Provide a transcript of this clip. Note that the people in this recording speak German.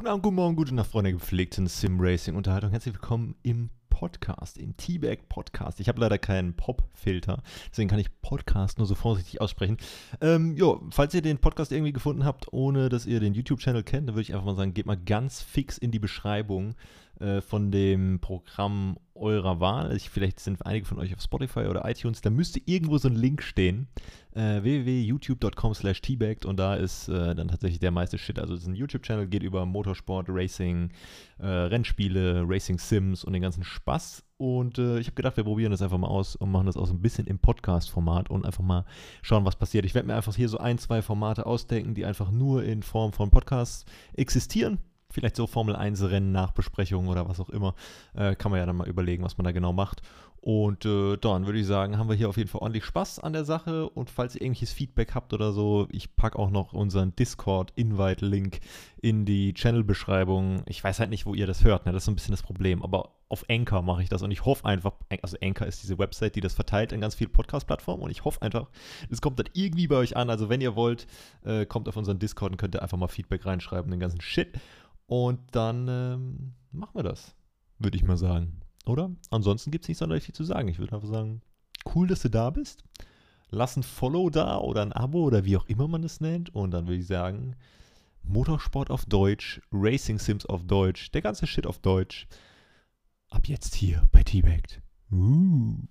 Guten Abend, guten Morgen, gute Nacht, Freunde der gepflegten Sim-Racing-Unterhaltung. Herzlich willkommen im Podcast, im T-Bag Podcast. Ich habe leider keinen Pop-Filter, deswegen kann ich Podcast nur so vorsichtig aussprechen. Ähm, jo, falls ihr den Podcast irgendwie gefunden habt, ohne dass ihr den YouTube-Channel kennt, dann würde ich einfach mal sagen, geht mal ganz fix in die Beschreibung äh, von dem Programm eurer Wahl. Ich, vielleicht sind einige von euch auf Spotify oder iTunes. Da müsste irgendwo so ein Link stehen. Äh, www.youtube.com slash teabagged und da ist äh, dann tatsächlich der meiste Shit. Also es ist ein YouTube-Channel, geht über Motorsport, Racing, äh, Rennspiele, Racing Sims und den ganzen Spaß. Und äh, ich habe gedacht, wir probieren das einfach mal aus und machen das auch so ein bisschen im Podcast-Format und einfach mal schauen, was passiert. Ich werde mir einfach hier so ein, zwei Formate ausdenken, die einfach nur in Form von Podcasts existieren vielleicht so Formel 1 Rennen Nachbesprechungen oder was auch immer, äh, kann man ja dann mal überlegen, was man da genau macht. Und äh, dann würde ich sagen, haben wir hier auf jeden Fall ordentlich Spaß an der Sache. Und falls ihr irgendwelches Feedback habt oder so, ich packe auch noch unseren Discord-Invite-Link in die Channel-Beschreibung. Ich weiß halt nicht, wo ihr das hört, ne? das ist so ein bisschen das Problem. Aber auf Anchor mache ich das und ich hoffe einfach, also Anchor ist diese Website, die das verteilt in ganz vielen Podcast-Plattformen und ich hoffe einfach, es kommt dann irgendwie bei euch an. Also wenn ihr wollt, äh, kommt auf unseren Discord und könnt ihr einfach mal Feedback reinschreiben, den ganzen Shit. Und dann ähm, machen wir das, würde ich mal sagen. Oder? Ansonsten gibt es nicht sonderlich viel zu sagen. Ich würde einfach sagen, cool, dass du da bist. Lass ein Follow da oder ein Abo oder wie auch immer man es nennt. Und dann würde ich sagen, Motorsport auf Deutsch, Racing Sims auf Deutsch, der ganze Shit auf Deutsch. Ab jetzt hier bei T-Bagged. Uh.